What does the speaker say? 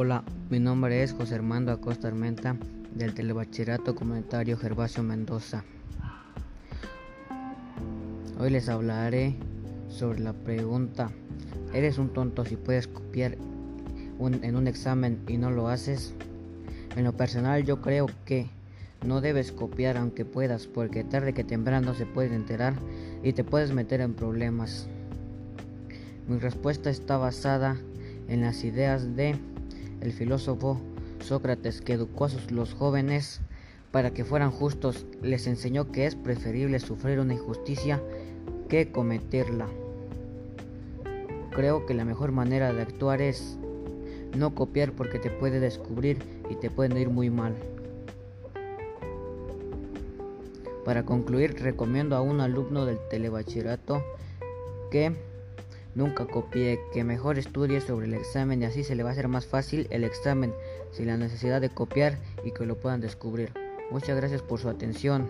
Hola, mi nombre es José Armando Acosta Armenta del Telebachillerato Comunitario Gervasio Mendoza. Hoy les hablaré sobre la pregunta, ¿eres un tonto si puedes copiar en un examen y no lo haces? En lo personal yo creo que no debes copiar aunque puedas porque tarde que temprano se puede enterar y te puedes meter en problemas. Mi respuesta está basada en las ideas de el filósofo Sócrates que educó a los jóvenes para que fueran justos, les enseñó que es preferible sufrir una injusticia que cometerla. Creo que la mejor manera de actuar es no copiar porque te puede descubrir y te pueden ir muy mal. Para concluir, recomiendo a un alumno del telebachillerato que nunca copie, que mejor estudie sobre el examen y así se le va a hacer más fácil el examen sin la necesidad de copiar y que lo puedan descubrir. Muchas gracias por su atención.